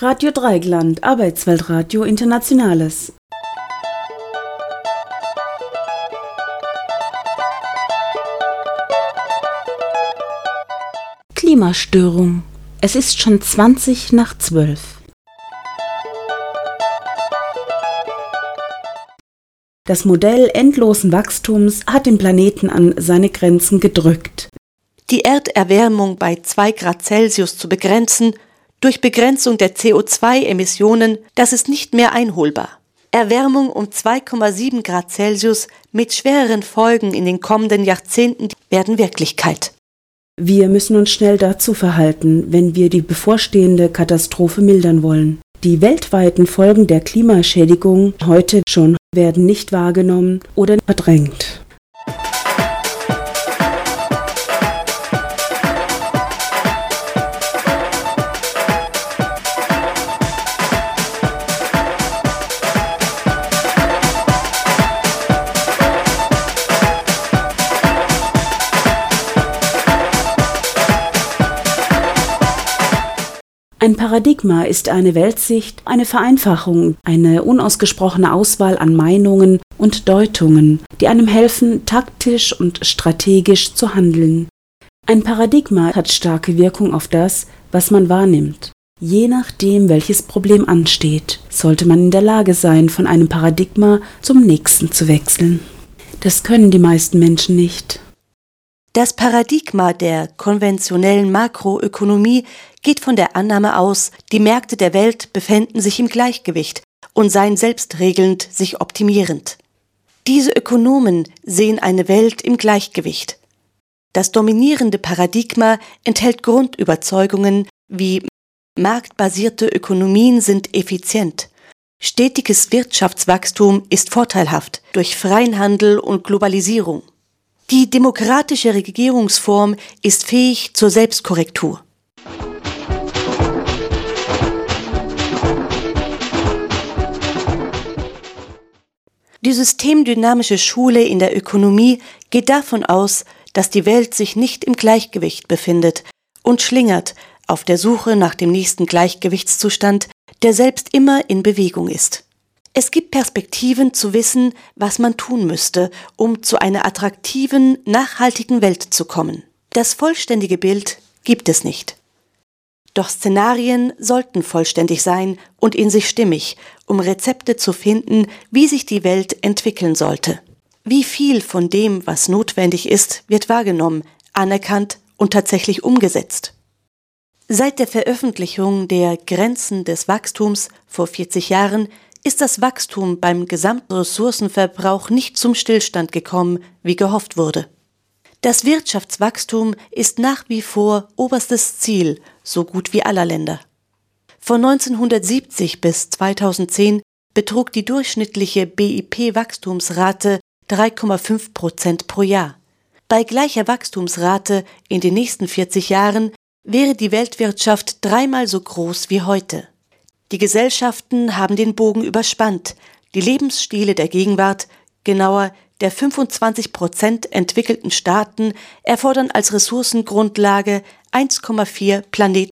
Radio Dreigland, Arbeitsweltradio Internationales. Klimastörung. Es ist schon 20 nach 12. Das Modell endlosen Wachstums hat den Planeten an seine Grenzen gedrückt. Die Erderwärmung bei 2 Grad Celsius zu begrenzen durch Begrenzung der CO2-Emissionen, das ist nicht mehr einholbar. Erwärmung um 2,7 Grad Celsius mit schwereren Folgen in den kommenden Jahrzehnten werden Wirklichkeit. Wir müssen uns schnell dazu verhalten, wenn wir die bevorstehende Katastrophe mildern wollen. Die weltweiten Folgen der Klimaschädigung heute schon werden nicht wahrgenommen oder verdrängt. Ein Paradigma ist eine Weltsicht, eine Vereinfachung, eine unausgesprochene Auswahl an Meinungen und Deutungen, die einem helfen, taktisch und strategisch zu handeln. Ein Paradigma hat starke Wirkung auf das, was man wahrnimmt. Je nachdem, welches Problem ansteht, sollte man in der Lage sein, von einem Paradigma zum nächsten zu wechseln. Das können die meisten Menschen nicht. Das Paradigma der konventionellen Makroökonomie geht von der Annahme aus, die Märkte der Welt befänden sich im Gleichgewicht und seien selbstregelnd, sich optimierend. Diese Ökonomen sehen eine Welt im Gleichgewicht. Das dominierende Paradigma enthält Grundüberzeugungen wie marktbasierte Ökonomien sind effizient, stetiges Wirtschaftswachstum ist vorteilhaft durch freien Handel und Globalisierung. Die demokratische Regierungsform ist fähig zur Selbstkorrektur. Die systemdynamische Schule in der Ökonomie geht davon aus, dass die Welt sich nicht im Gleichgewicht befindet und schlingert auf der Suche nach dem nächsten Gleichgewichtszustand, der selbst immer in Bewegung ist. Es gibt Perspektiven zu wissen, was man tun müsste, um zu einer attraktiven, nachhaltigen Welt zu kommen. Das vollständige Bild gibt es nicht. Doch Szenarien sollten vollständig sein und in sich stimmig, um Rezepte zu finden, wie sich die Welt entwickeln sollte. Wie viel von dem, was notwendig ist, wird wahrgenommen, anerkannt und tatsächlich umgesetzt. Seit der Veröffentlichung der Grenzen des Wachstums vor 40 Jahren ist das Wachstum beim gesamten Ressourcenverbrauch nicht zum Stillstand gekommen, wie gehofft wurde. Das Wirtschaftswachstum ist nach wie vor oberstes Ziel so gut wie aller Länder. Von 1970 bis 2010 betrug die durchschnittliche BIP-Wachstumsrate 3,5 Prozent pro Jahr. Bei gleicher Wachstumsrate in den nächsten 40 Jahren wäre die Weltwirtschaft dreimal so groß wie heute. Die Gesellschaften haben den Bogen überspannt. Die Lebensstile der Gegenwart, genauer der 25 Prozent entwickelten Staaten, erfordern als Ressourcengrundlage 1,4 Planeten.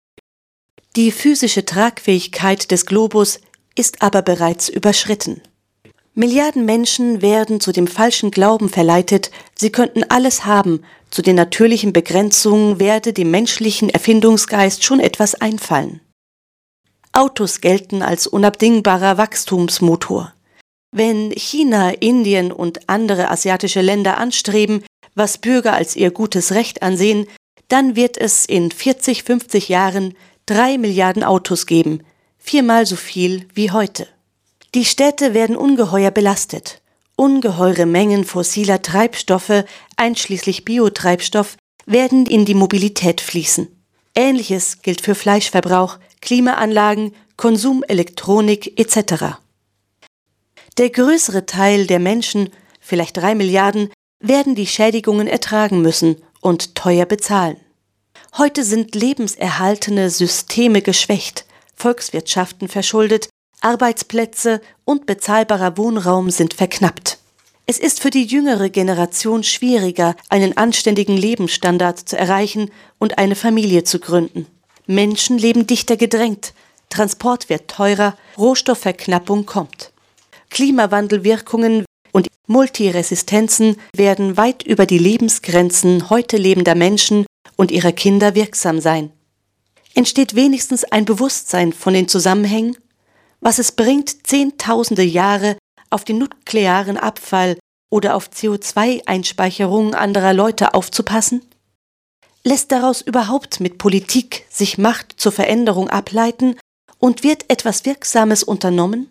Die physische Tragfähigkeit des Globus ist aber bereits überschritten. Milliarden Menschen werden zu dem falschen Glauben verleitet, sie könnten alles haben, zu den natürlichen Begrenzungen werde dem menschlichen Erfindungsgeist schon etwas einfallen. Autos gelten als unabdingbarer Wachstumsmotor. Wenn China, Indien und andere asiatische Länder anstreben, was Bürger als ihr gutes Recht ansehen, dann wird es in 40, 50 Jahren drei Milliarden Autos geben, viermal so viel wie heute. Die Städte werden ungeheuer belastet. Ungeheure Mengen fossiler Treibstoffe, einschließlich Biotreibstoff, werden in die Mobilität fließen. Ähnliches gilt für Fleischverbrauch, Klimaanlagen, Konsumelektronik etc. Der größere Teil der Menschen, vielleicht drei Milliarden, werden die Schädigungen ertragen müssen und teuer bezahlen. Heute sind lebenserhaltene Systeme geschwächt, Volkswirtschaften verschuldet, Arbeitsplätze und bezahlbarer Wohnraum sind verknappt. Es ist für die jüngere Generation schwieriger, einen anständigen Lebensstandard zu erreichen und eine Familie zu gründen. Menschen leben dichter gedrängt, Transport wird teurer, Rohstoffverknappung kommt. Klimawandelwirkungen und Multiresistenzen werden weit über die Lebensgrenzen heute lebender Menschen und ihrer Kinder wirksam sein. Entsteht wenigstens ein Bewusstsein von den Zusammenhängen, was es bringt, zehntausende Jahre auf den nuklearen Abfall oder auf CO2-Einspeicherungen anderer Leute aufzupassen? Lässt daraus überhaupt mit Politik sich Macht zur Veränderung ableiten und wird etwas Wirksames unternommen?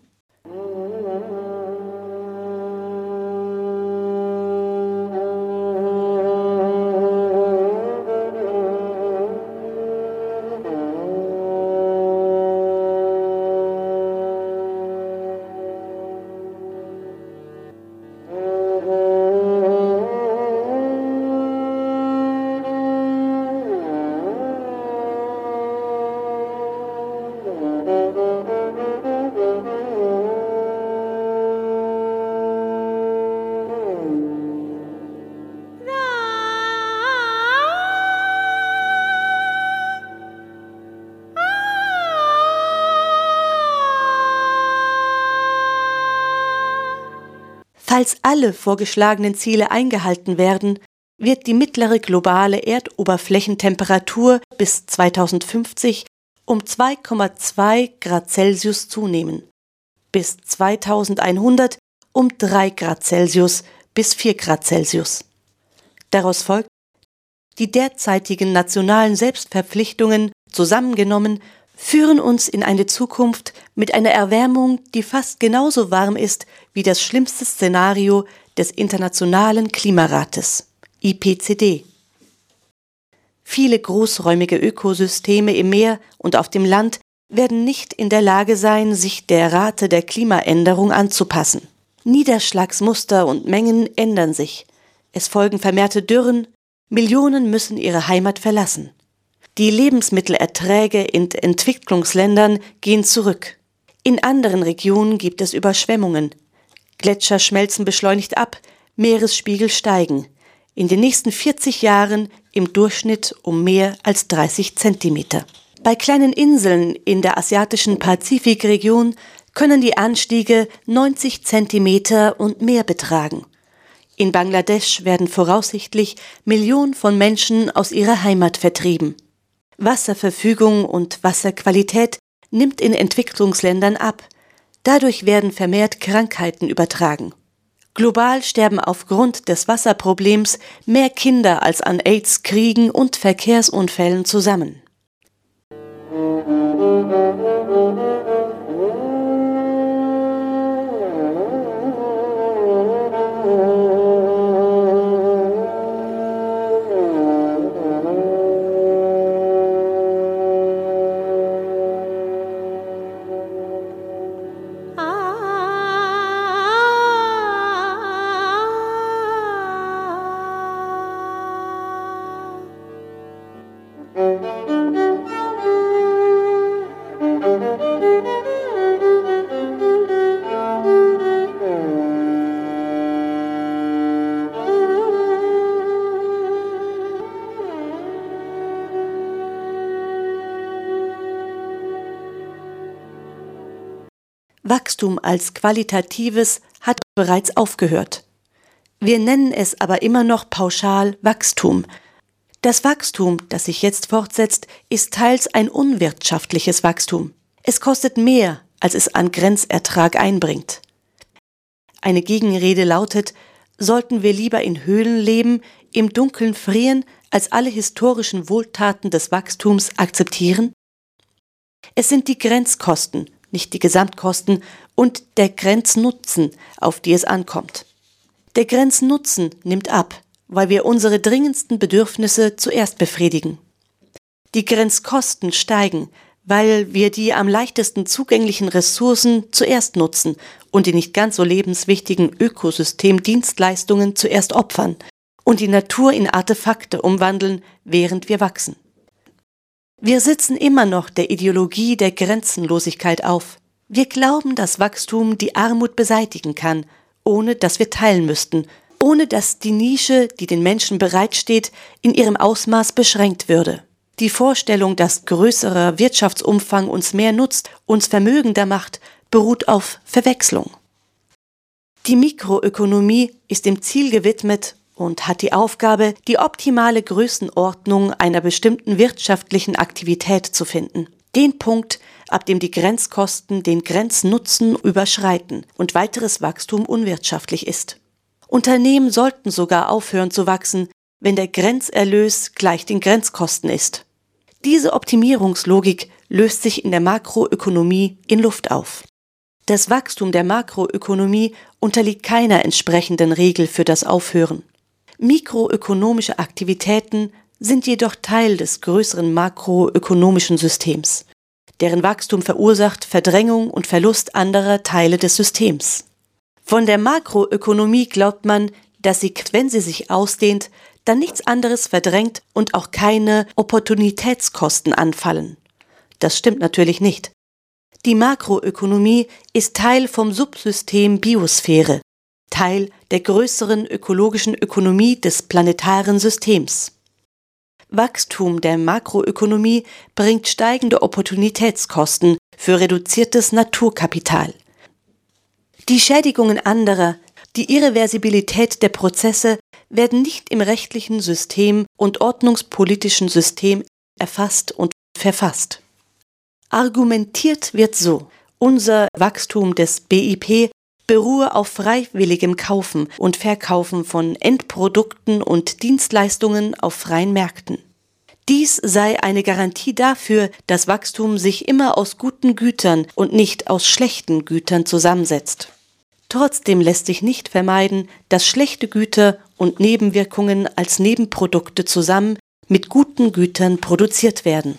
Falls alle vorgeschlagenen Ziele eingehalten werden, wird die mittlere globale Erdoberflächentemperatur bis 2050 um 2,2 Grad Celsius zunehmen, bis 2100 um 3 Grad Celsius bis 4 Grad Celsius. Daraus folgt, die derzeitigen nationalen Selbstverpflichtungen zusammengenommen führen uns in eine Zukunft mit einer Erwärmung, die fast genauso warm ist wie das schlimmste Szenario des Internationalen Klimarates IPCD. Viele großräumige Ökosysteme im Meer und auf dem Land werden nicht in der Lage sein, sich der Rate der Klimaänderung anzupassen. Niederschlagsmuster und Mengen ändern sich. Es folgen vermehrte Dürren, Millionen müssen ihre Heimat verlassen. Die Lebensmittelerträge in Entwicklungsländern gehen zurück. In anderen Regionen gibt es Überschwemmungen. Gletscher schmelzen beschleunigt ab, Meeresspiegel steigen. In den nächsten 40 Jahren im Durchschnitt um mehr als 30 Zentimeter. Bei kleinen Inseln in der asiatischen Pazifikregion können die Anstiege 90 Zentimeter und mehr betragen. In Bangladesch werden voraussichtlich Millionen von Menschen aus ihrer Heimat vertrieben. Wasserverfügung und Wasserqualität nimmt in Entwicklungsländern ab. Dadurch werden vermehrt Krankheiten übertragen. Global sterben aufgrund des Wasserproblems mehr Kinder als an AIDS, Kriegen und Verkehrsunfällen zusammen. Wachstum als qualitatives hat bereits aufgehört. Wir nennen es aber immer noch pauschal Wachstum. Das Wachstum, das sich jetzt fortsetzt, ist teils ein unwirtschaftliches Wachstum. Es kostet mehr, als es an Grenzertrag einbringt. Eine Gegenrede lautet, sollten wir lieber in Höhlen leben, im Dunkeln frieren, als alle historischen Wohltaten des Wachstums akzeptieren? Es sind die Grenzkosten, nicht die Gesamtkosten und der Grenznutzen, auf die es ankommt. Der Grenznutzen nimmt ab, weil wir unsere dringendsten Bedürfnisse zuerst befriedigen. Die Grenzkosten steigen, weil wir die am leichtesten zugänglichen Ressourcen zuerst nutzen und die nicht ganz so lebenswichtigen Ökosystemdienstleistungen zuerst opfern und die Natur in Artefakte umwandeln, während wir wachsen. Wir sitzen immer noch der Ideologie der Grenzenlosigkeit auf. Wir glauben, dass Wachstum die Armut beseitigen kann, ohne dass wir teilen müssten, ohne dass die Nische, die den Menschen bereitsteht, in ihrem Ausmaß beschränkt würde. Die Vorstellung, dass größerer Wirtschaftsumfang uns mehr nutzt, uns vermögender macht, beruht auf Verwechslung. Die Mikroökonomie ist dem Ziel gewidmet und hat die Aufgabe, die optimale Größenordnung einer bestimmten wirtschaftlichen Aktivität zu finden. Den Punkt, ab dem die Grenzkosten den Grenznutzen überschreiten und weiteres Wachstum unwirtschaftlich ist. Unternehmen sollten sogar aufhören zu wachsen, wenn der Grenzerlös gleich den Grenzkosten ist. Diese Optimierungslogik löst sich in der Makroökonomie in Luft auf. Das Wachstum der Makroökonomie unterliegt keiner entsprechenden Regel für das Aufhören. Mikroökonomische Aktivitäten sind jedoch Teil des größeren makroökonomischen Systems. Deren Wachstum verursacht Verdrängung und Verlust anderer Teile des Systems. Von der Makroökonomie glaubt man, dass sie, wenn sie sich ausdehnt, dann nichts anderes verdrängt und auch keine Opportunitätskosten anfallen. Das stimmt natürlich nicht. Die Makroökonomie ist Teil vom Subsystem Biosphäre, Teil der größeren ökologischen Ökonomie des planetaren Systems. Wachstum der Makroökonomie bringt steigende Opportunitätskosten für reduziertes Naturkapital. Die Schädigungen anderer, die Irreversibilität der Prozesse werden nicht im rechtlichen System und ordnungspolitischen System erfasst und verfasst. Argumentiert wird so, unser Wachstum des BIP beruhe auf freiwilligem Kaufen und Verkaufen von Endprodukten und Dienstleistungen auf freien Märkten. Dies sei eine Garantie dafür, dass Wachstum sich immer aus guten Gütern und nicht aus schlechten Gütern zusammensetzt. Trotzdem lässt sich nicht vermeiden, dass schlechte Güter und Nebenwirkungen als Nebenprodukte zusammen mit guten Gütern produziert werden.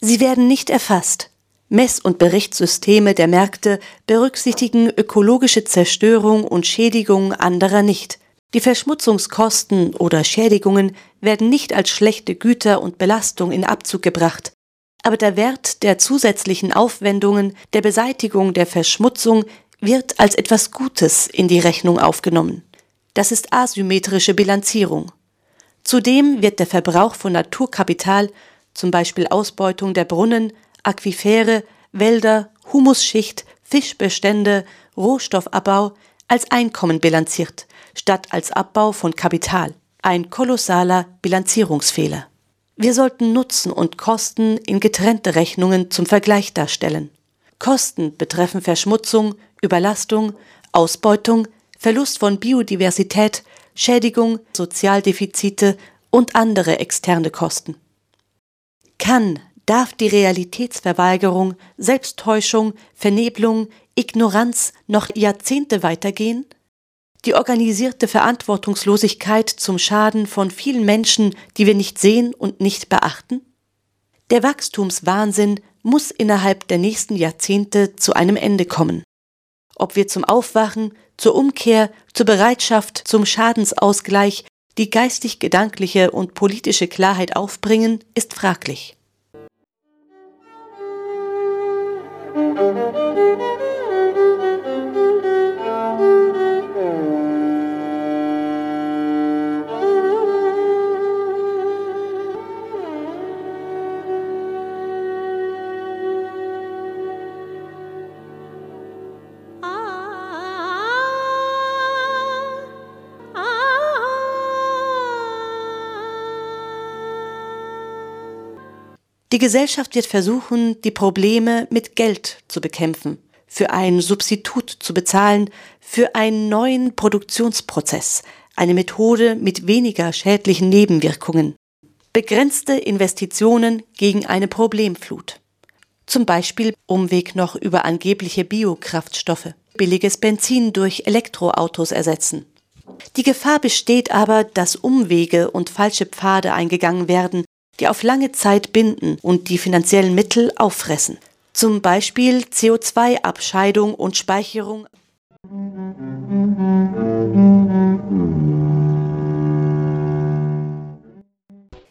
Sie werden nicht erfasst. Mess- und Berichtssysteme der Märkte berücksichtigen ökologische Zerstörung und Schädigung anderer nicht. Die Verschmutzungskosten oder Schädigungen werden nicht als schlechte Güter und Belastung in Abzug gebracht, aber der Wert der zusätzlichen Aufwendungen der Beseitigung der Verschmutzung wird als etwas Gutes in die Rechnung aufgenommen. Das ist asymmetrische Bilanzierung. Zudem wird der Verbrauch von Naturkapital, zum Beispiel Ausbeutung der Brunnen, Aquifere, Wälder, Humusschicht, Fischbestände, Rohstoffabbau, als Einkommen bilanziert, statt als Abbau von Kapital. Ein kolossaler Bilanzierungsfehler. Wir sollten Nutzen und Kosten in getrennte Rechnungen zum Vergleich darstellen. Kosten betreffen Verschmutzung, Überlastung, Ausbeutung, Verlust von Biodiversität, Schädigung, Sozialdefizite und andere externe Kosten. Kann, darf die Realitätsverweigerung, Selbsttäuschung, Vernebelung, Ignoranz noch Jahrzehnte weitergehen? Die organisierte Verantwortungslosigkeit zum Schaden von vielen Menschen, die wir nicht sehen und nicht beachten? Der Wachstumswahnsinn muss innerhalb der nächsten Jahrzehnte zu einem Ende kommen. Ob wir zum Aufwachen, zur Umkehr, zur Bereitschaft, zum Schadensausgleich die geistig-gedankliche und politische Klarheit aufbringen, ist fraglich. Musik Die Gesellschaft wird versuchen, die Probleme mit Geld zu bekämpfen, für ein Substitut zu bezahlen, für einen neuen Produktionsprozess, eine Methode mit weniger schädlichen Nebenwirkungen, begrenzte Investitionen gegen eine Problemflut. Zum Beispiel Umweg noch über angebliche Biokraftstoffe, billiges Benzin durch Elektroautos ersetzen. Die Gefahr besteht aber, dass Umwege und falsche Pfade eingegangen werden, die auf lange Zeit binden und die finanziellen Mittel auffressen. Zum Beispiel CO2-Abscheidung und Speicherung.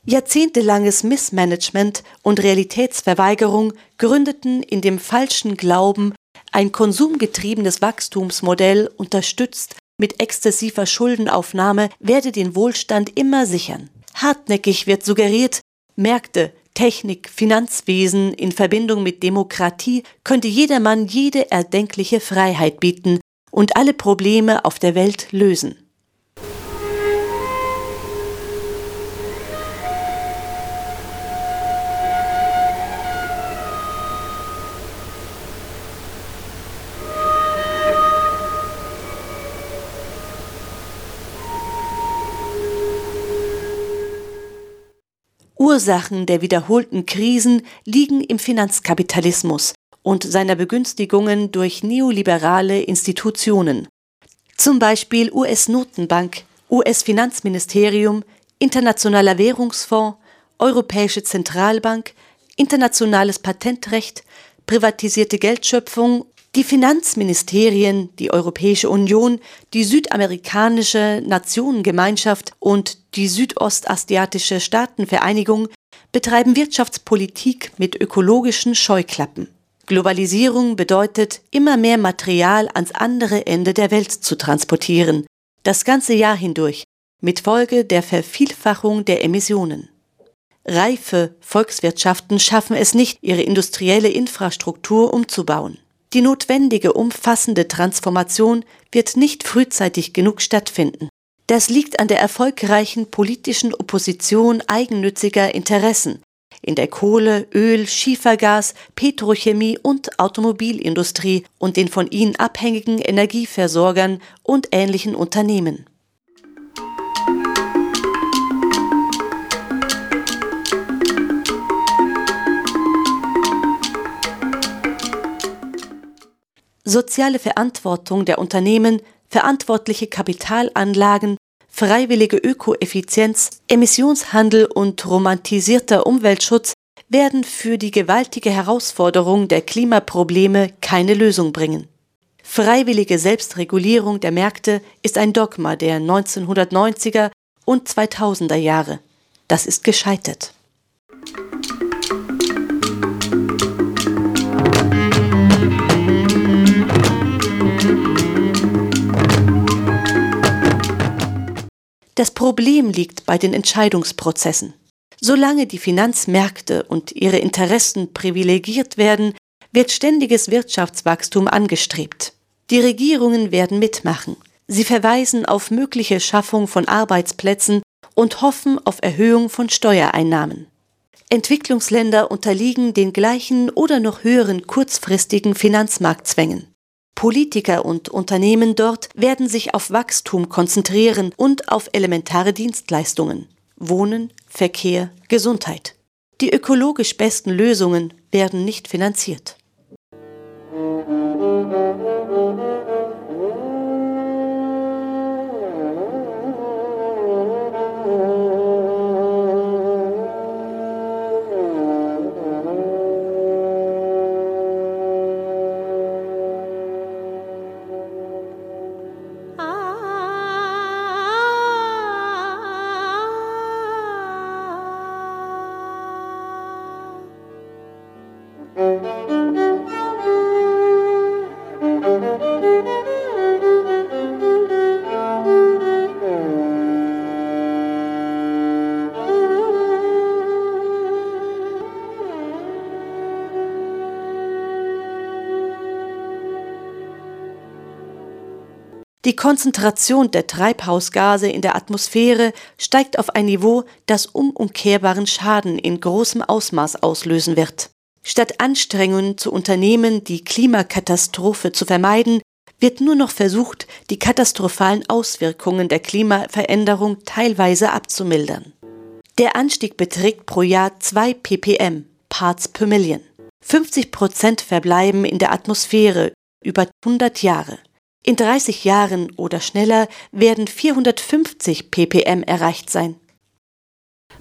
Jahrzehntelanges Missmanagement und Realitätsverweigerung gründeten in dem falschen Glauben, ein konsumgetriebenes Wachstumsmodell unterstützt mit exzessiver Schuldenaufnahme werde den Wohlstand immer sichern. Hartnäckig wird suggeriert, Märkte, Technik, Finanzwesen in Verbindung mit Demokratie könnte jedermann jede erdenkliche Freiheit bieten und alle Probleme auf der Welt lösen. Ursachen der wiederholten Krisen liegen im Finanzkapitalismus und seiner Begünstigungen durch neoliberale Institutionen, zum Beispiel US-Notenbank, US-Finanzministerium, Internationaler Währungsfonds, Europäische Zentralbank, internationales Patentrecht, privatisierte Geldschöpfung die Finanzministerien, die Europäische Union, die Südamerikanische Nationengemeinschaft und die Südostasiatische Staatenvereinigung betreiben Wirtschaftspolitik mit ökologischen Scheuklappen. Globalisierung bedeutet, immer mehr Material ans andere Ende der Welt zu transportieren, das ganze Jahr hindurch, mit Folge der Vervielfachung der Emissionen. Reife Volkswirtschaften schaffen es nicht, ihre industrielle Infrastruktur umzubauen. Die notwendige umfassende Transformation wird nicht frühzeitig genug stattfinden. Das liegt an der erfolgreichen politischen Opposition eigennütziger Interessen in der Kohle, Öl, Schiefergas, Petrochemie und Automobilindustrie und den von ihnen abhängigen Energieversorgern und ähnlichen Unternehmen. Soziale Verantwortung der Unternehmen, verantwortliche Kapitalanlagen, freiwillige Ökoeffizienz, Emissionshandel und romantisierter Umweltschutz werden für die gewaltige Herausforderung der Klimaprobleme keine Lösung bringen. Freiwillige Selbstregulierung der Märkte ist ein Dogma der 1990er und 2000er Jahre. Das ist gescheitert. Das Problem liegt bei den Entscheidungsprozessen. Solange die Finanzmärkte und ihre Interessen privilegiert werden, wird ständiges Wirtschaftswachstum angestrebt. Die Regierungen werden mitmachen. Sie verweisen auf mögliche Schaffung von Arbeitsplätzen und hoffen auf Erhöhung von Steuereinnahmen. Entwicklungsländer unterliegen den gleichen oder noch höheren kurzfristigen Finanzmarktzwängen. Politiker und Unternehmen dort werden sich auf Wachstum konzentrieren und auf elementare Dienstleistungen Wohnen, Verkehr, Gesundheit. Die ökologisch besten Lösungen werden nicht finanziert. Die Konzentration der Treibhausgase in der Atmosphäre steigt auf ein Niveau, das unumkehrbaren Schaden in großem Ausmaß auslösen wird. Statt Anstrengungen zu unternehmen, die Klimakatastrophe zu vermeiden, wird nur noch versucht, die katastrophalen Auswirkungen der Klimaveränderung teilweise abzumildern. Der Anstieg beträgt pro Jahr 2 ppm, Parts per Million. 50 Prozent verbleiben in der Atmosphäre über 100 Jahre. In 30 Jahren oder schneller werden 450 ppm erreicht sein.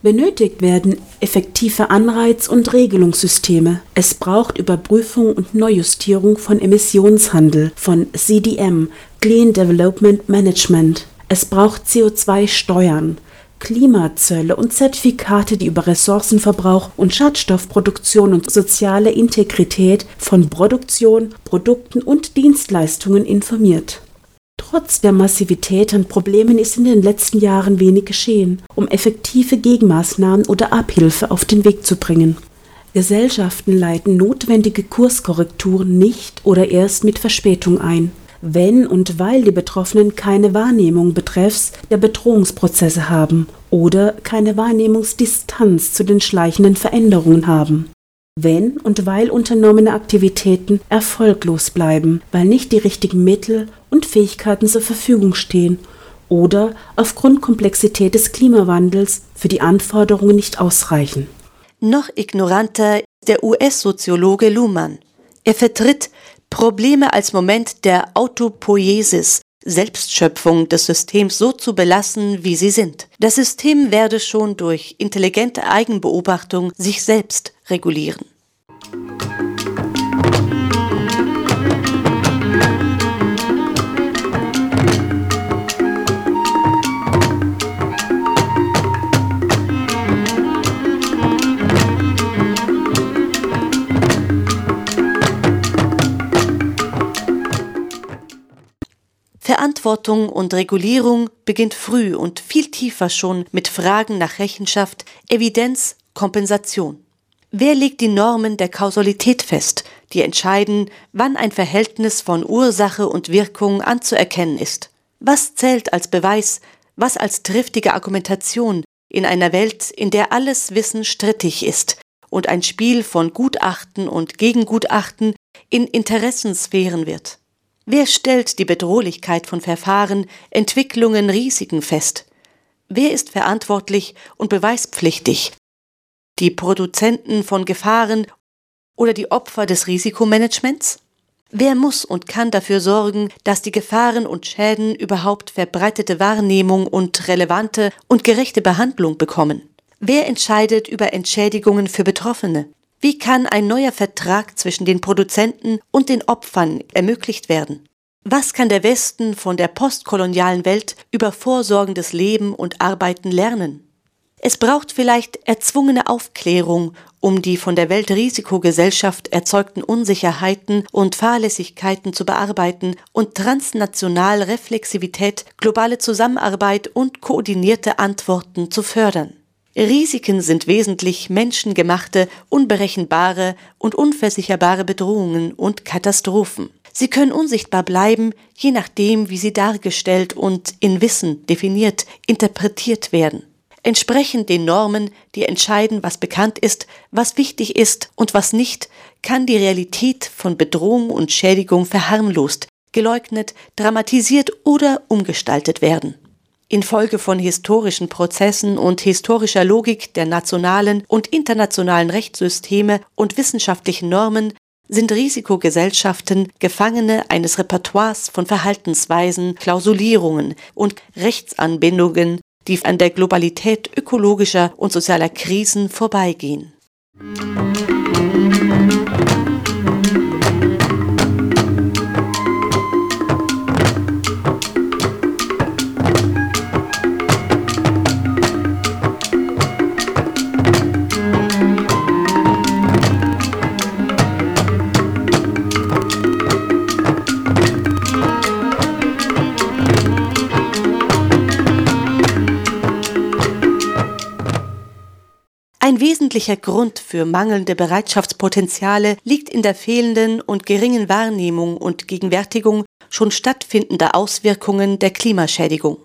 Benötigt werden effektive Anreiz- und Regelungssysteme. Es braucht Überprüfung und Neujustierung von Emissionshandel, von CDM, Clean Development Management. Es braucht CO2-Steuern, Klimazölle und Zertifikate, die über Ressourcenverbrauch und Schadstoffproduktion und soziale Integrität von Produktion, Produkten und Dienstleistungen informiert Trotz der Massivität an Problemen ist in den letzten Jahren wenig geschehen, um effektive Gegenmaßnahmen oder Abhilfe auf den Weg zu bringen. Gesellschaften leiten notwendige Kurskorrekturen nicht oder erst mit Verspätung ein, wenn und weil die Betroffenen keine Wahrnehmung betreffs der Bedrohungsprozesse haben oder keine Wahrnehmungsdistanz zu den schleichenden Veränderungen haben wenn und weil unternommene Aktivitäten erfolglos bleiben, weil nicht die richtigen Mittel und Fähigkeiten zur Verfügung stehen oder aufgrund Komplexität des Klimawandels für die Anforderungen nicht ausreichen. Noch ignoranter der US-Soziologe Luhmann. Er vertritt Probleme als Moment der Autopoiesis, Selbstschöpfung des Systems so zu belassen, wie sie sind. Das System werde schon durch intelligente Eigenbeobachtung sich selbst regulieren. Verantwortung und Regulierung beginnt früh und viel tiefer schon mit Fragen nach Rechenschaft, Evidenz, Kompensation. Wer legt die Normen der Kausalität fest, die entscheiden, wann ein Verhältnis von Ursache und Wirkung anzuerkennen ist? Was zählt als Beweis, was als triftige Argumentation in einer Welt, in der alles Wissen strittig ist und ein Spiel von Gutachten und Gegengutachten in Interessensphären wird? Wer stellt die Bedrohlichkeit von Verfahren, Entwicklungen, Risiken fest? Wer ist verantwortlich und beweispflichtig die Produzenten von Gefahren oder die Opfer des Risikomanagements? Wer muss und kann dafür sorgen, dass die Gefahren und Schäden überhaupt verbreitete Wahrnehmung und relevante und gerechte Behandlung bekommen? Wer entscheidet über Entschädigungen für Betroffene? Wie kann ein neuer Vertrag zwischen den Produzenten und den Opfern ermöglicht werden? Was kann der Westen von der postkolonialen Welt über vorsorgendes Leben und Arbeiten lernen? Es braucht vielleicht erzwungene Aufklärung, um die von der Weltrisikogesellschaft erzeugten Unsicherheiten und Fahrlässigkeiten zu bearbeiten und transnational Reflexivität, globale Zusammenarbeit und koordinierte Antworten zu fördern. Risiken sind wesentlich menschengemachte, unberechenbare und unversicherbare Bedrohungen und Katastrophen. Sie können unsichtbar bleiben, je nachdem, wie sie dargestellt und in Wissen definiert, interpretiert werden entsprechend den Normen, die entscheiden, was bekannt ist, was wichtig ist und was nicht, kann die Realität von Bedrohung und Schädigung verharmlost, geleugnet, dramatisiert oder umgestaltet werden. Infolge von historischen Prozessen und historischer Logik der nationalen und internationalen Rechtssysteme und wissenschaftlichen Normen sind Risikogesellschaften Gefangene eines Repertoires von Verhaltensweisen, Klausulierungen und Rechtsanbindungen, die an der Globalität ökologischer und sozialer Krisen vorbeigehen. Ein wesentlicher Grund für mangelnde Bereitschaftspotenziale liegt in der fehlenden und geringen Wahrnehmung und Gegenwärtigung schon stattfindender Auswirkungen der Klimaschädigung.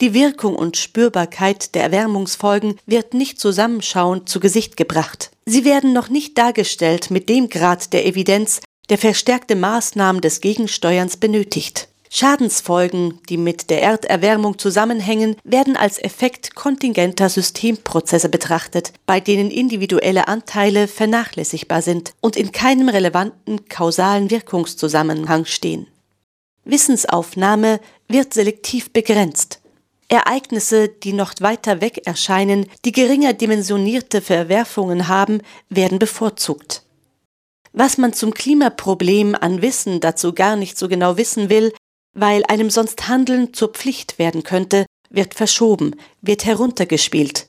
Die Wirkung und Spürbarkeit der Erwärmungsfolgen wird nicht zusammenschauend zu Gesicht gebracht. Sie werden noch nicht dargestellt mit dem Grad der Evidenz, der verstärkte Maßnahmen des Gegensteuerns benötigt. Schadensfolgen, die mit der Erderwärmung zusammenhängen, werden als Effekt kontingenter Systemprozesse betrachtet, bei denen individuelle Anteile vernachlässigbar sind und in keinem relevanten kausalen Wirkungszusammenhang stehen. Wissensaufnahme wird selektiv begrenzt. Ereignisse, die noch weiter weg erscheinen, die geringer dimensionierte Verwerfungen haben, werden bevorzugt. Was man zum Klimaproblem an Wissen dazu gar nicht so genau wissen will, weil einem sonst Handeln zur Pflicht werden könnte, wird verschoben, wird heruntergespielt.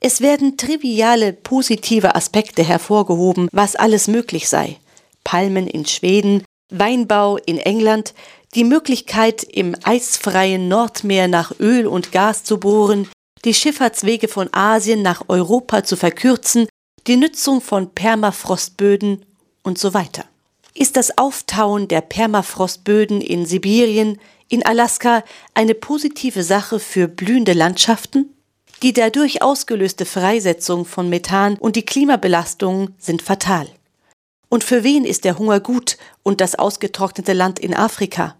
Es werden triviale positive Aspekte hervorgehoben, was alles möglich sei. Palmen in Schweden, Weinbau in England, die Möglichkeit, im eisfreien Nordmeer nach Öl und Gas zu bohren, die Schifffahrtswege von Asien nach Europa zu verkürzen, die Nutzung von Permafrostböden und so weiter. Ist das Auftauen der Permafrostböden in Sibirien, in Alaska eine positive Sache für blühende Landschaften? Die dadurch ausgelöste Freisetzung von Methan und die Klimabelastungen sind fatal. Und für wen ist der Hunger gut und das ausgetrocknete Land in Afrika?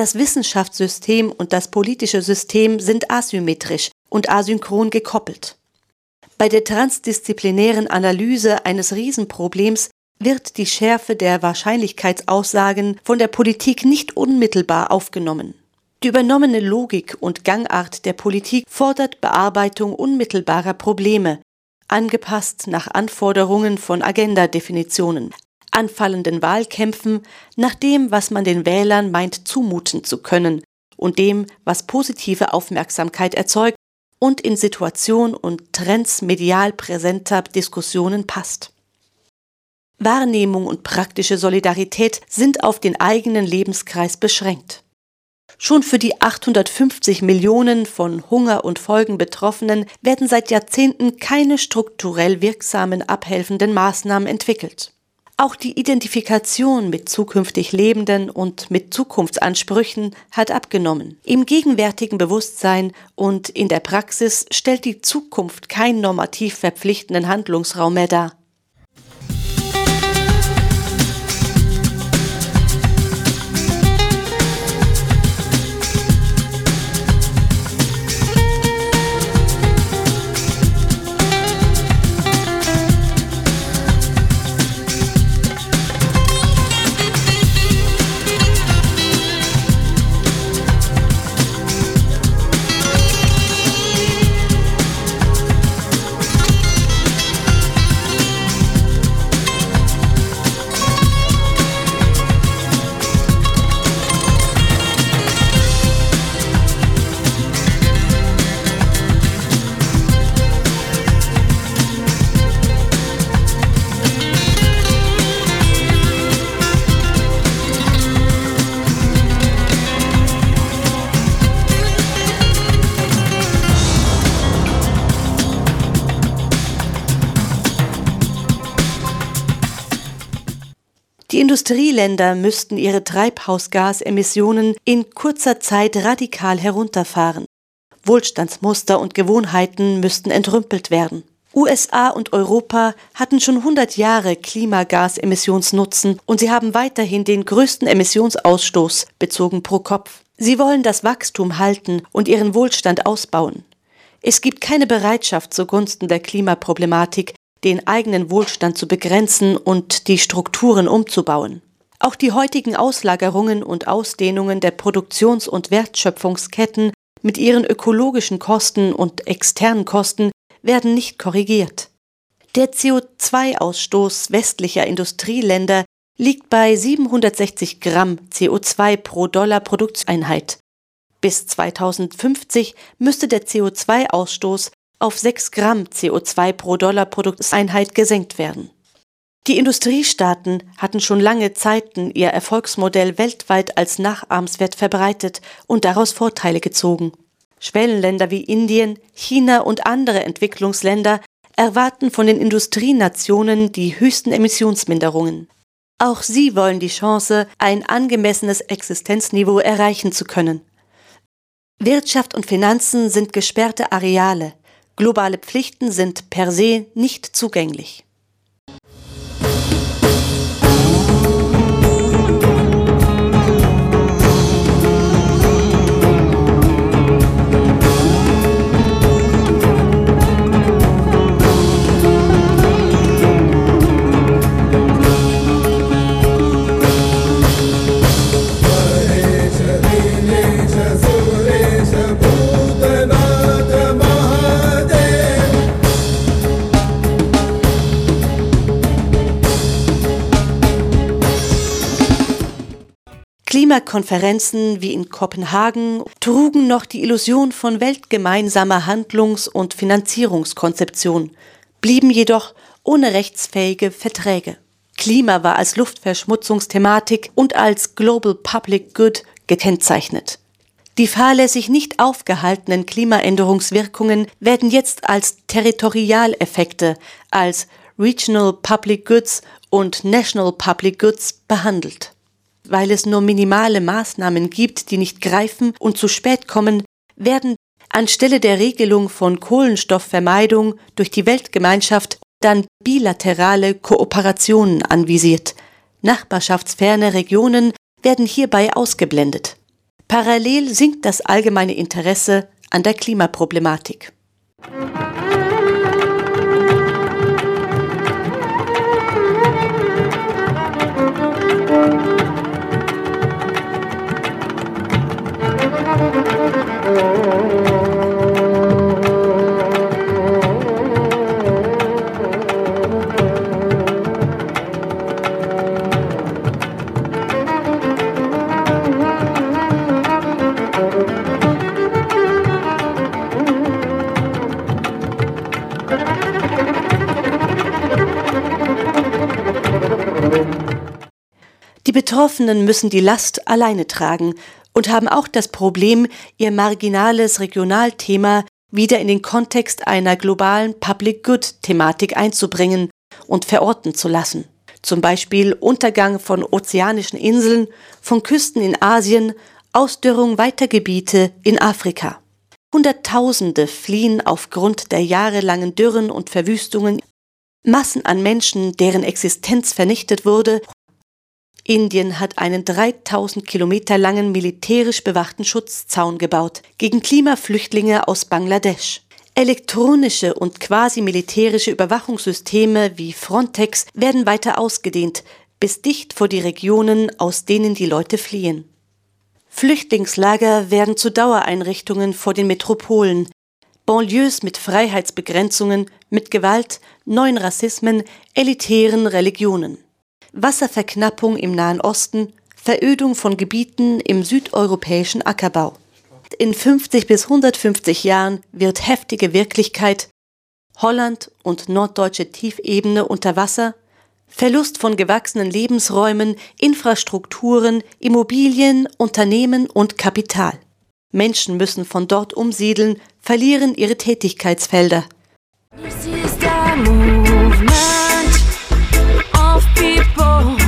Das Wissenschaftssystem und das politische System sind asymmetrisch und asynchron gekoppelt. Bei der transdisziplinären Analyse eines Riesenproblems wird die Schärfe der Wahrscheinlichkeitsaussagen von der Politik nicht unmittelbar aufgenommen. Die übernommene Logik und Gangart der Politik fordert Bearbeitung unmittelbarer Probleme, angepasst nach Anforderungen von Agenda-Definitionen, anfallenden Wahlkämpfen nach dem, was man den Wählern meint zumuten zu können und dem, was positive Aufmerksamkeit erzeugt und in Situation und Trends medial präsenter Diskussionen passt. Wahrnehmung und praktische Solidarität sind auf den eigenen Lebenskreis beschränkt. Schon für die 850 Millionen von Hunger und Folgen Betroffenen werden seit Jahrzehnten keine strukturell wirksamen abhelfenden Maßnahmen entwickelt. Auch die Identifikation mit zukünftig Lebenden und mit Zukunftsansprüchen hat abgenommen. Im gegenwärtigen Bewusstsein und in der Praxis stellt die Zukunft keinen normativ verpflichtenden Handlungsraum mehr dar. Industrieländer müssten ihre Treibhausgasemissionen in kurzer Zeit radikal herunterfahren. Wohlstandsmuster und Gewohnheiten müssten entrümpelt werden. USA und Europa hatten schon 100 Jahre Klimagasemissionsnutzen und sie haben weiterhin den größten Emissionsausstoß bezogen pro Kopf. Sie wollen das Wachstum halten und ihren Wohlstand ausbauen. Es gibt keine Bereitschaft zugunsten der Klimaproblematik, den eigenen Wohlstand zu begrenzen und die Strukturen umzubauen. Auch die heutigen Auslagerungen und Ausdehnungen der Produktions- und Wertschöpfungsketten mit ihren ökologischen Kosten und externen Kosten werden nicht korrigiert. Der CO2-Ausstoß westlicher Industrieländer liegt bei 760 Gramm CO2 pro Dollar Produkteinheit. Bis 2050 müsste der CO2-Ausstoß auf 6 Gramm CO2 pro Dollar Produkteinheit gesenkt werden. Die Industriestaaten hatten schon lange Zeiten ihr Erfolgsmodell weltweit als nachahmenswert verbreitet und daraus Vorteile gezogen. Schwellenländer wie Indien, China und andere Entwicklungsländer erwarten von den Industrienationen die höchsten Emissionsminderungen. Auch sie wollen die Chance, ein angemessenes Existenzniveau erreichen zu können. Wirtschaft und Finanzen sind gesperrte Areale. Globale Pflichten sind per se nicht zugänglich. Klimakonferenzen wie in Kopenhagen trugen noch die Illusion von weltgemeinsamer Handlungs- und Finanzierungskonzeption, blieben jedoch ohne rechtsfähige Verträge. Klima war als Luftverschmutzungsthematik und als Global Public Good gekennzeichnet. Die fahrlässig nicht aufgehaltenen Klimaänderungswirkungen werden jetzt als Territorialeffekte, als Regional Public Goods und National Public Goods behandelt weil es nur minimale Maßnahmen gibt, die nicht greifen und zu spät kommen, werden anstelle der Regelung von Kohlenstoffvermeidung durch die Weltgemeinschaft dann bilaterale Kooperationen anvisiert. Nachbarschaftsferne Regionen werden hierbei ausgeblendet. Parallel sinkt das allgemeine Interesse an der Klimaproblematik. Die Betroffenen müssen die Last alleine tragen und haben auch das Problem, ihr marginales Regionalthema wieder in den Kontext einer globalen Public Good-Thematik einzubringen und verorten zu lassen. Zum Beispiel Untergang von ozeanischen Inseln, von Küsten in Asien, Ausdürrung weiter Gebiete in Afrika. Hunderttausende fliehen aufgrund der jahrelangen Dürren und Verwüstungen, Massen an Menschen, deren Existenz vernichtet wurde, Indien hat einen 3000 Kilometer langen militärisch bewachten Schutzzaun gebaut gegen Klimaflüchtlinge aus Bangladesch. Elektronische und quasi militärische Überwachungssysteme wie Frontex werden weiter ausgedehnt, bis dicht vor die Regionen, aus denen die Leute fliehen. Flüchtlingslager werden zu Dauereinrichtungen vor den Metropolen, Banlieues mit Freiheitsbegrenzungen, mit Gewalt, neuen Rassismen, elitären Religionen. Wasserverknappung im Nahen Osten, Verödung von Gebieten im südeuropäischen Ackerbau. In 50 bis 150 Jahren wird heftige Wirklichkeit Holland und norddeutsche Tiefebene unter Wasser, Verlust von gewachsenen Lebensräumen, Infrastrukturen, Immobilien, Unternehmen und Kapital. Menschen müssen von dort umsiedeln, verlieren ihre Tätigkeitsfelder. people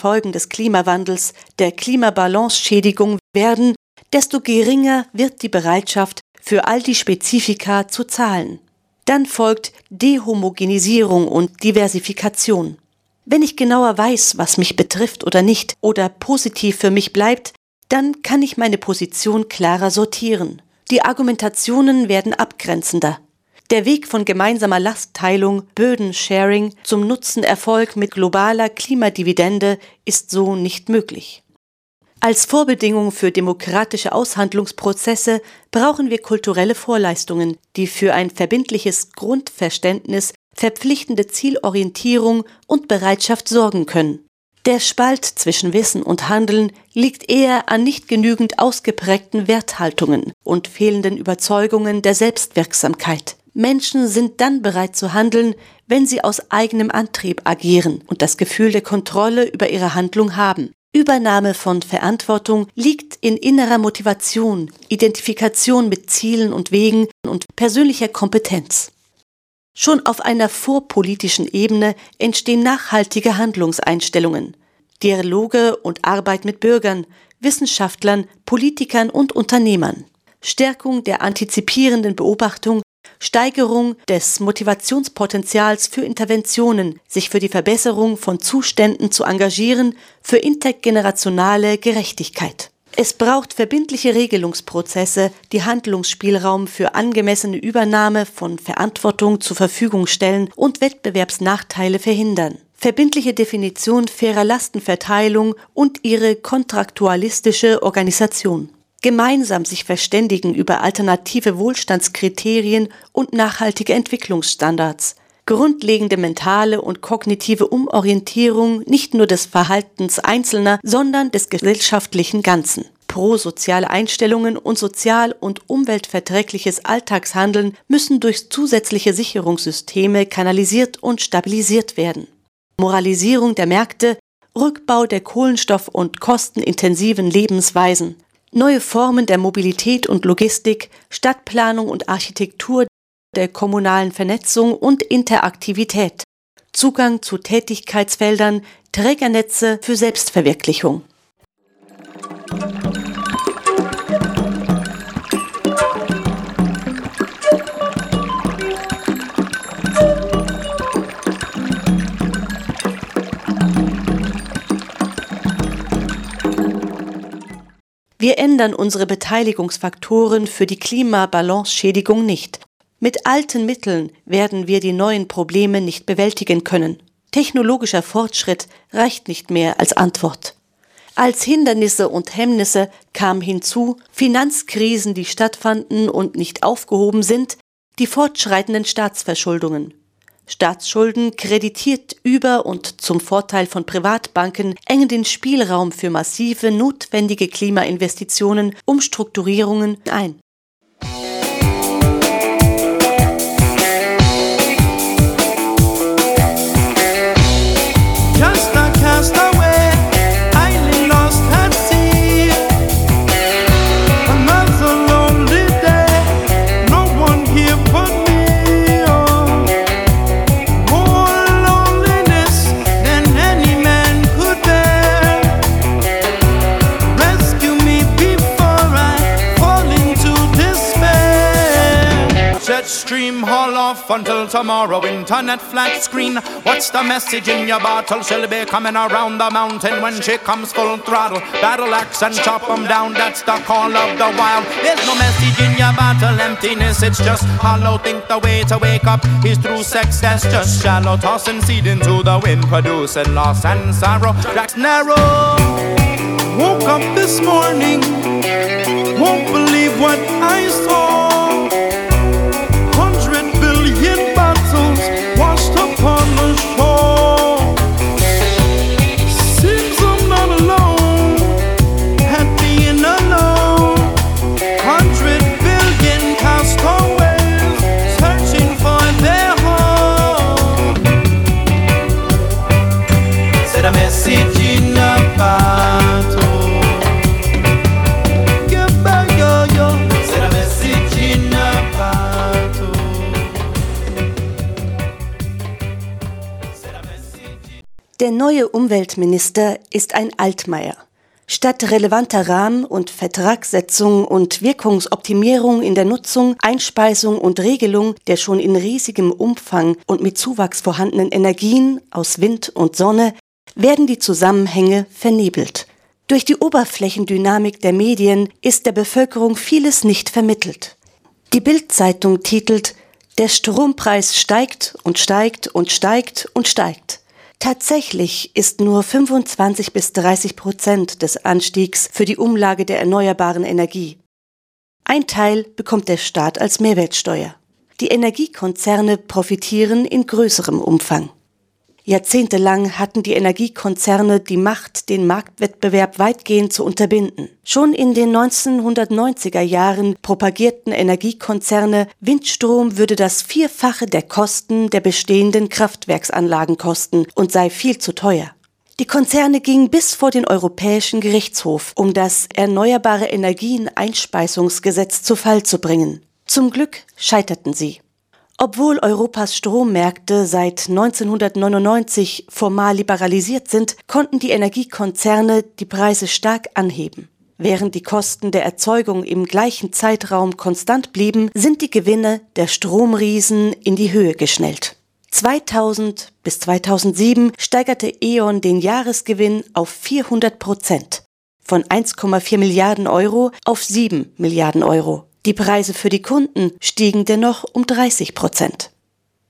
Folgen des Klimawandels, der Klimabalance-Schädigung werden, desto geringer wird die Bereitschaft, für all die Spezifika zu zahlen. Dann folgt Dehomogenisierung und Diversifikation. Wenn ich genauer weiß, was mich betrifft oder nicht, oder positiv für mich bleibt, dann kann ich meine Position klarer sortieren. Die Argumentationen werden abgrenzender. Der Weg von gemeinsamer Lastteilung, Böden-Sharing zum Nutzenerfolg mit globaler Klimadividende ist so nicht möglich. Als Vorbedingung für demokratische Aushandlungsprozesse brauchen wir kulturelle Vorleistungen, die für ein verbindliches Grundverständnis, verpflichtende Zielorientierung und Bereitschaft sorgen können. Der Spalt zwischen Wissen und Handeln liegt eher an nicht genügend ausgeprägten Werthaltungen und fehlenden Überzeugungen der Selbstwirksamkeit. Menschen sind dann bereit zu handeln, wenn sie aus eigenem Antrieb agieren und das Gefühl der Kontrolle über ihre Handlung haben. Übernahme von Verantwortung liegt in innerer Motivation, Identifikation mit Zielen und Wegen und persönlicher Kompetenz. Schon auf einer vorpolitischen Ebene entstehen nachhaltige Handlungseinstellungen. Dialoge und Arbeit mit Bürgern, Wissenschaftlern, Politikern und Unternehmern. Stärkung der antizipierenden Beobachtung Steigerung des Motivationspotenzials für Interventionen, sich für die Verbesserung von Zuständen zu engagieren, für intergenerationale Gerechtigkeit. Es braucht verbindliche Regelungsprozesse, die Handlungsspielraum für angemessene Übernahme von Verantwortung zur Verfügung stellen und Wettbewerbsnachteile verhindern. Verbindliche Definition fairer Lastenverteilung und ihre kontraktualistische Organisation gemeinsam sich verständigen über alternative Wohlstandskriterien und nachhaltige Entwicklungsstandards, grundlegende mentale und kognitive Umorientierung nicht nur des Verhaltens Einzelner, sondern des gesellschaftlichen Ganzen. Pro-soziale Einstellungen und sozial- und umweltverträgliches Alltagshandeln müssen durch zusätzliche Sicherungssysteme kanalisiert und stabilisiert werden. Moralisierung der Märkte, Rückbau der kohlenstoff- und kostenintensiven Lebensweisen, neue Formen der Mobilität und Logistik, Stadtplanung und Architektur der kommunalen Vernetzung und Interaktivität, Zugang zu Tätigkeitsfeldern, Trägernetze für Selbstverwirklichung. Wir ändern unsere Beteiligungsfaktoren für die Klimabalance-Schädigung nicht. Mit alten Mitteln werden wir die neuen Probleme nicht bewältigen können. Technologischer Fortschritt reicht nicht mehr als Antwort. Als Hindernisse und Hemmnisse kam hinzu Finanzkrisen, die stattfanden und nicht aufgehoben sind, die fortschreitenden Staatsverschuldungen. Staatsschulden kreditiert über und zum Vorteil von Privatbanken engen den Spielraum für massive notwendige Klimainvestitionen, Umstrukturierungen ein. Until tomorrow. Internet flat screen. What's the message in your bottle? She'll be coming around the mountain when she comes full throttle. Battle axe and chop them down. That's the call of the wild. There's no message in your bottle. Emptiness, it's just hollow. Think the way to wake up is through sex. That's just shallow. Tossing seed into the wind, producing loss and sorrow. Tracks narrow. Woke up this morning. Won't believe what I saw. Der neue Umweltminister ist ein Altmaier. Statt relevanter Rahmen- und Vertragssetzung und Wirkungsoptimierung in der Nutzung, Einspeisung und Regelung der schon in riesigem Umfang und mit Zuwachs vorhandenen Energien aus Wind und Sonne werden die Zusammenhänge vernebelt. Durch die Oberflächendynamik der Medien ist der Bevölkerung vieles nicht vermittelt. Die Bildzeitung titelt Der Strompreis steigt und steigt und steigt und steigt. Tatsächlich ist nur 25 bis 30 Prozent des Anstiegs für die Umlage der erneuerbaren Energie. Ein Teil bekommt der Staat als Mehrwertsteuer. Die Energiekonzerne profitieren in größerem Umfang. Jahrzehntelang hatten die Energiekonzerne die Macht, den Marktwettbewerb weitgehend zu unterbinden. Schon in den 1990er Jahren propagierten Energiekonzerne, Windstrom würde das Vierfache der Kosten der bestehenden Kraftwerksanlagen kosten und sei viel zu teuer. Die Konzerne gingen bis vor den Europäischen Gerichtshof, um das Erneuerbare Energien Einspeisungsgesetz zu Fall zu bringen. Zum Glück scheiterten sie. Obwohl Europas Strommärkte seit 1999 formal liberalisiert sind, konnten die Energiekonzerne die Preise stark anheben. Während die Kosten der Erzeugung im gleichen Zeitraum konstant blieben, sind die Gewinne der Stromriesen in die Höhe geschnellt. 2000 bis 2007 steigerte E.ON den Jahresgewinn auf 400 Prozent, von 1,4 Milliarden Euro auf 7 Milliarden Euro. Die Preise für die Kunden stiegen dennoch um 30 Prozent.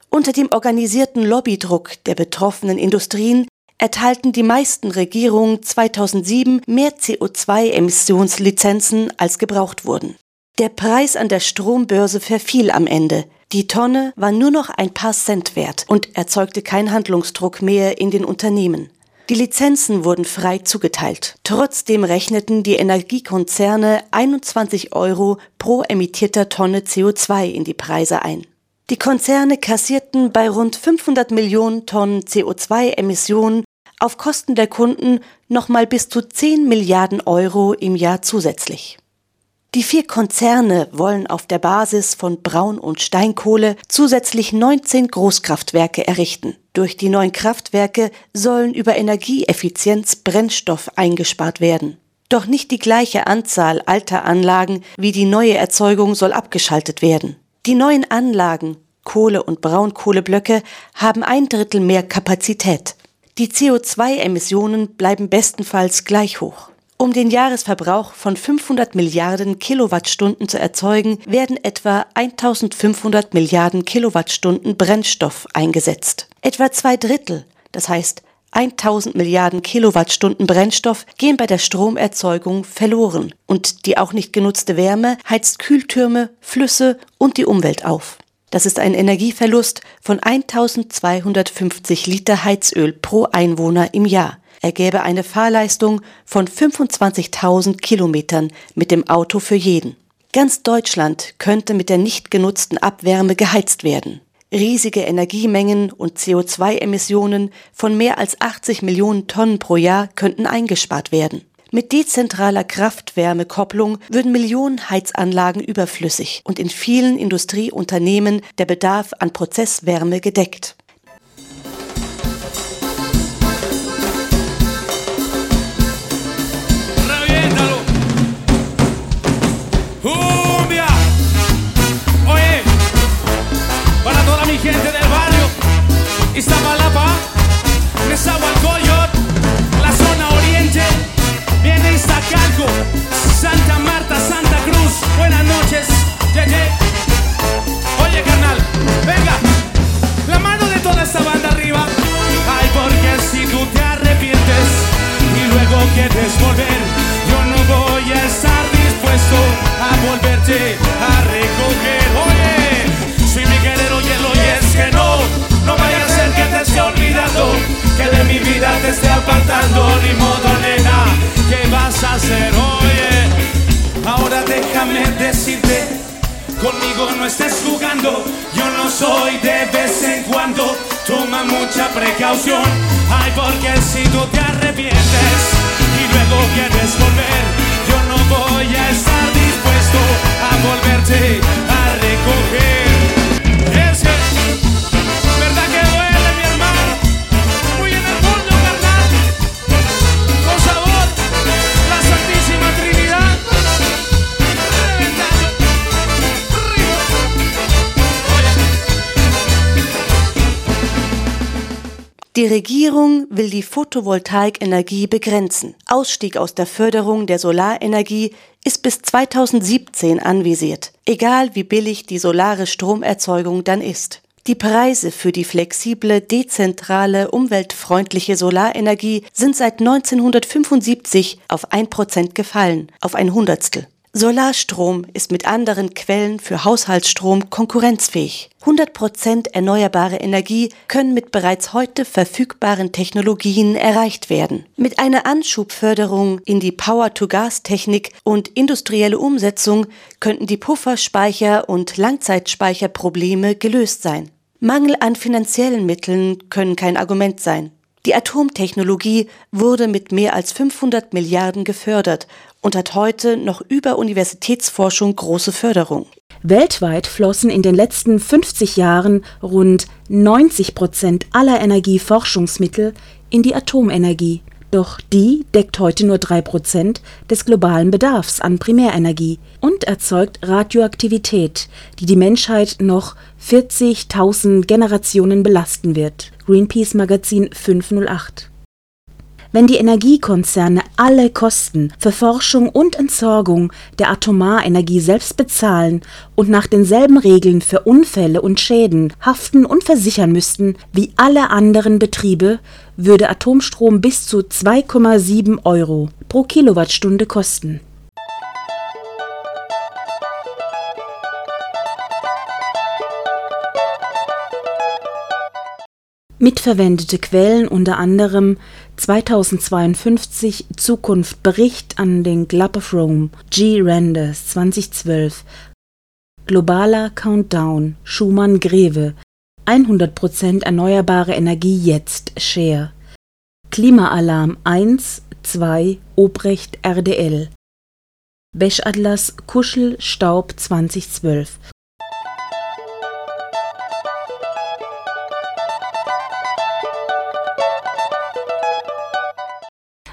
Unter dem organisierten Lobbydruck der betroffenen Industrien erteilten die meisten Regierungen 2007 mehr CO2-Emissionslizenzen als gebraucht wurden. Der Preis an der Strombörse verfiel am Ende. Die Tonne war nur noch ein paar Cent wert und erzeugte keinen Handlungsdruck mehr in den Unternehmen. Die Lizenzen wurden frei zugeteilt. Trotzdem rechneten die Energiekonzerne 21 Euro pro emittierter Tonne CO2 in die Preise ein. Die Konzerne kassierten bei rund 500 Millionen Tonnen CO2-Emissionen auf Kosten der Kunden nochmal bis zu 10 Milliarden Euro im Jahr zusätzlich. Die vier Konzerne wollen auf der Basis von Braun- und Steinkohle zusätzlich 19 Großkraftwerke errichten. Durch die neuen Kraftwerke sollen über Energieeffizienz Brennstoff eingespart werden. Doch nicht die gleiche Anzahl alter Anlagen wie die neue Erzeugung soll abgeschaltet werden. Die neuen Anlagen, Kohle- und Braunkohleblöcke, haben ein Drittel mehr Kapazität. Die CO2-Emissionen bleiben bestenfalls gleich hoch. Um den Jahresverbrauch von 500 Milliarden Kilowattstunden zu erzeugen, werden etwa 1500 Milliarden Kilowattstunden Brennstoff eingesetzt. Etwa zwei Drittel, das heißt 1000 Milliarden Kilowattstunden Brennstoff gehen bei der Stromerzeugung verloren und die auch nicht genutzte Wärme heizt Kühltürme, Flüsse und die Umwelt auf. Das ist ein Energieverlust von 1250 Liter Heizöl pro Einwohner im Jahr ergäbe eine Fahrleistung von 25.000 Kilometern mit dem Auto für jeden. Ganz Deutschland könnte mit der nicht genutzten Abwärme geheizt werden. Riesige Energiemengen und CO2-Emissionen von mehr als 80 Millionen Tonnen pro Jahr könnten eingespart werden. Mit dezentraler Kraft-Wärme-Kopplung würden Millionen Heizanlagen überflüssig und in vielen Industrieunternehmen der Bedarf an Prozesswärme gedeckt. gente del barrio Iztapalapa, Nezahualcóyotl, la Santa Marta, Santa Cruz. Buenas noches, Yeye. Oye, carnal, venga, la mano de toda esta banda arriba. Ay, porque si tú te arrepientes y luego quieres volver, yo no voy a estar dispuesto a volverte a recoger. Oye, olvidando, que de mi vida te esté apartando, ni modo nena, ¿qué vas a hacer? Oye, ahora déjame decirte, conmigo no estés jugando, yo no soy de vez en cuando, toma mucha precaución, ay porque si tú te arrepientes Die Regierung will die Photovoltaikenergie begrenzen. Ausstieg aus der Förderung der Solarenergie ist bis 2017 anvisiert, egal wie billig die solare Stromerzeugung dann ist. Die Preise für die flexible, dezentrale, umweltfreundliche Solarenergie sind seit 1975 auf ein Prozent gefallen, auf ein Hundertstel. Solarstrom ist mit anderen Quellen für Haushaltsstrom konkurrenzfähig. 100% erneuerbare Energie können mit bereits heute verfügbaren Technologien erreicht werden. Mit einer Anschubförderung in die Power-to-Gas-Technik und industrielle Umsetzung könnten die Pufferspeicher- und Langzeitspeicherprobleme gelöst sein. Mangel an finanziellen Mitteln können kein Argument sein. Die Atomtechnologie wurde mit mehr als 500 Milliarden gefördert und hat heute noch über Universitätsforschung große Förderung. Weltweit flossen in den letzten 50 Jahren rund 90 Prozent aller Energieforschungsmittel in die Atomenergie. Doch die deckt heute nur 3 Prozent des globalen Bedarfs an Primärenergie und erzeugt Radioaktivität, die die Menschheit noch 40.000 Generationen belasten wird. Greenpeace Magazin 508 wenn die Energiekonzerne alle Kosten für Forschung und Entsorgung der Atomarenergie selbst bezahlen und nach denselben Regeln für Unfälle und Schäden haften und versichern müssten wie alle anderen Betriebe, würde Atomstrom bis zu 2,7 Euro pro Kilowattstunde kosten Mitverwendete Quellen unter anderem 2052 Zukunft Bericht an den Club of Rome G. Renders 2012 Globaler Countdown Schumann Greve 100% erneuerbare Energie jetzt Share Klimaalarm 1 2 Obrecht RDL Wäschatlas Kuschel Staub 2012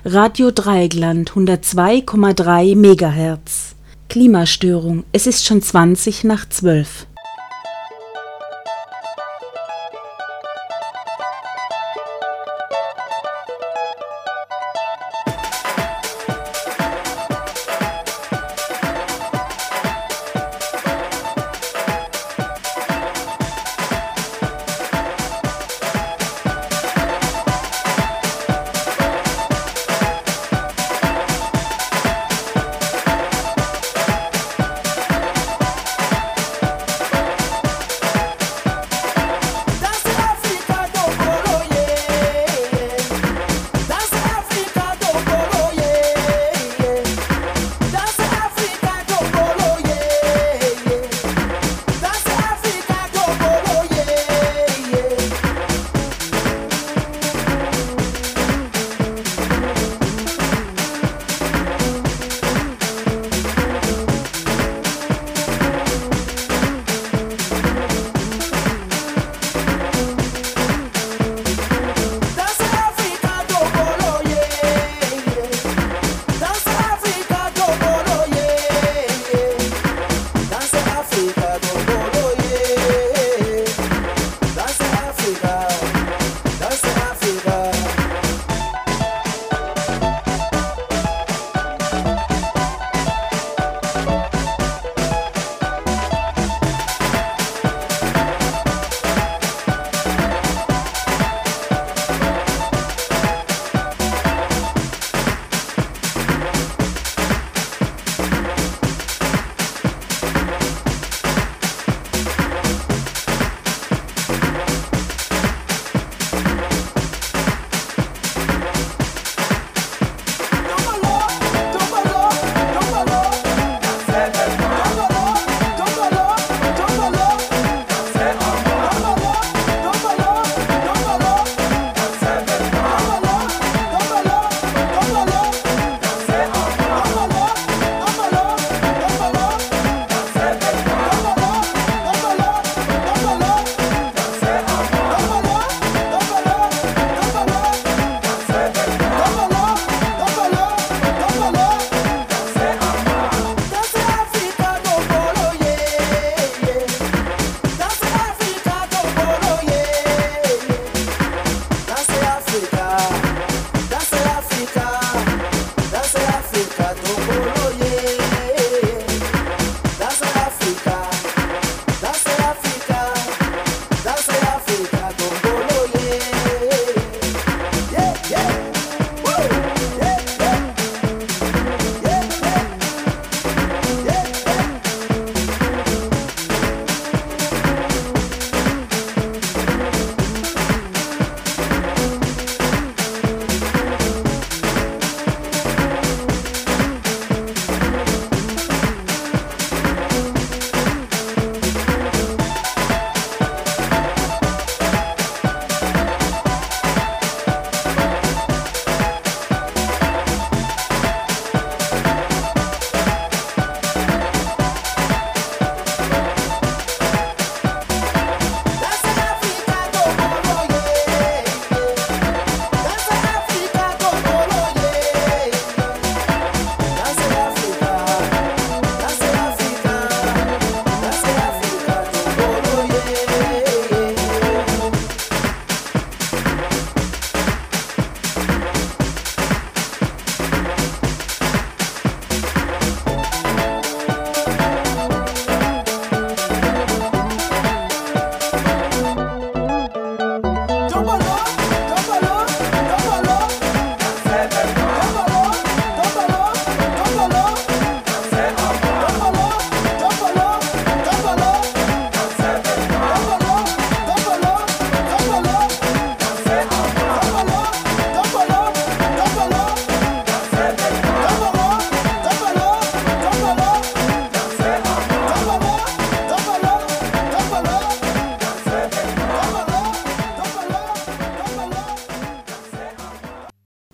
Radio Dreieckland 102,3 MHz. Klimastörung. Es ist schon 20 nach 12.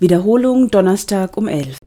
Wiederholung Donnerstag um 11.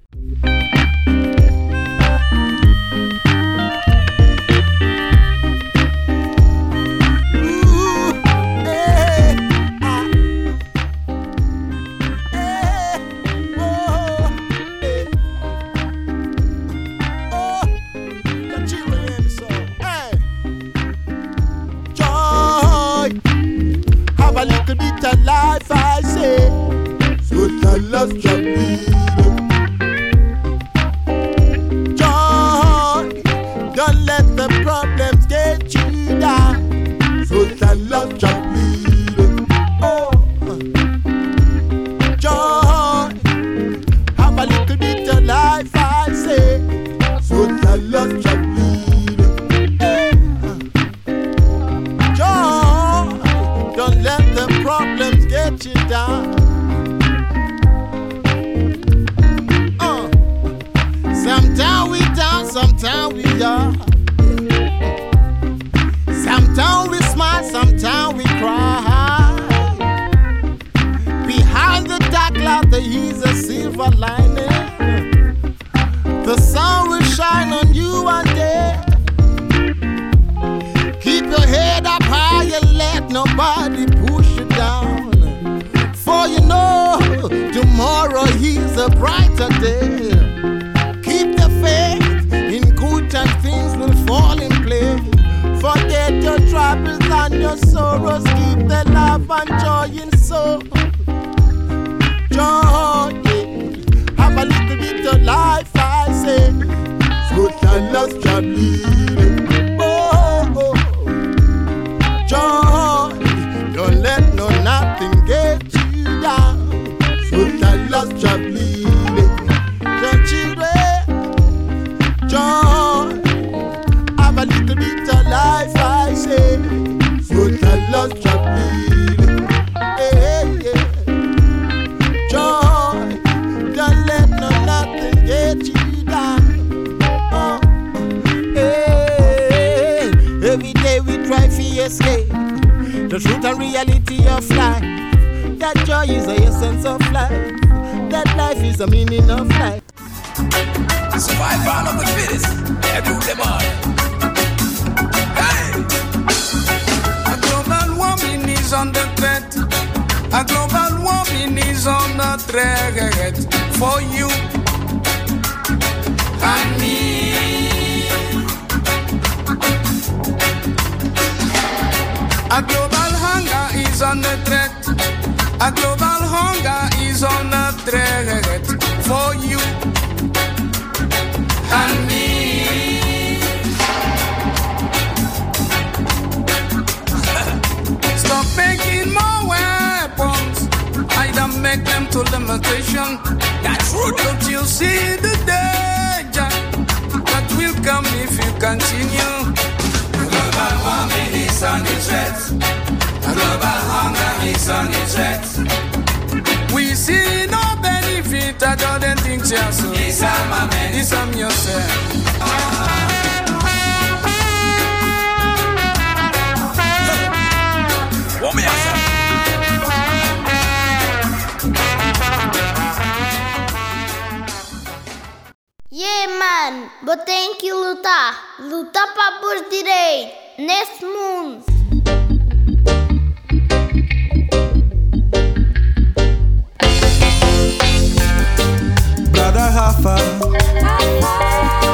Botei em que lutar, lutar para por direito nesse mundo. Rafa. Rafa.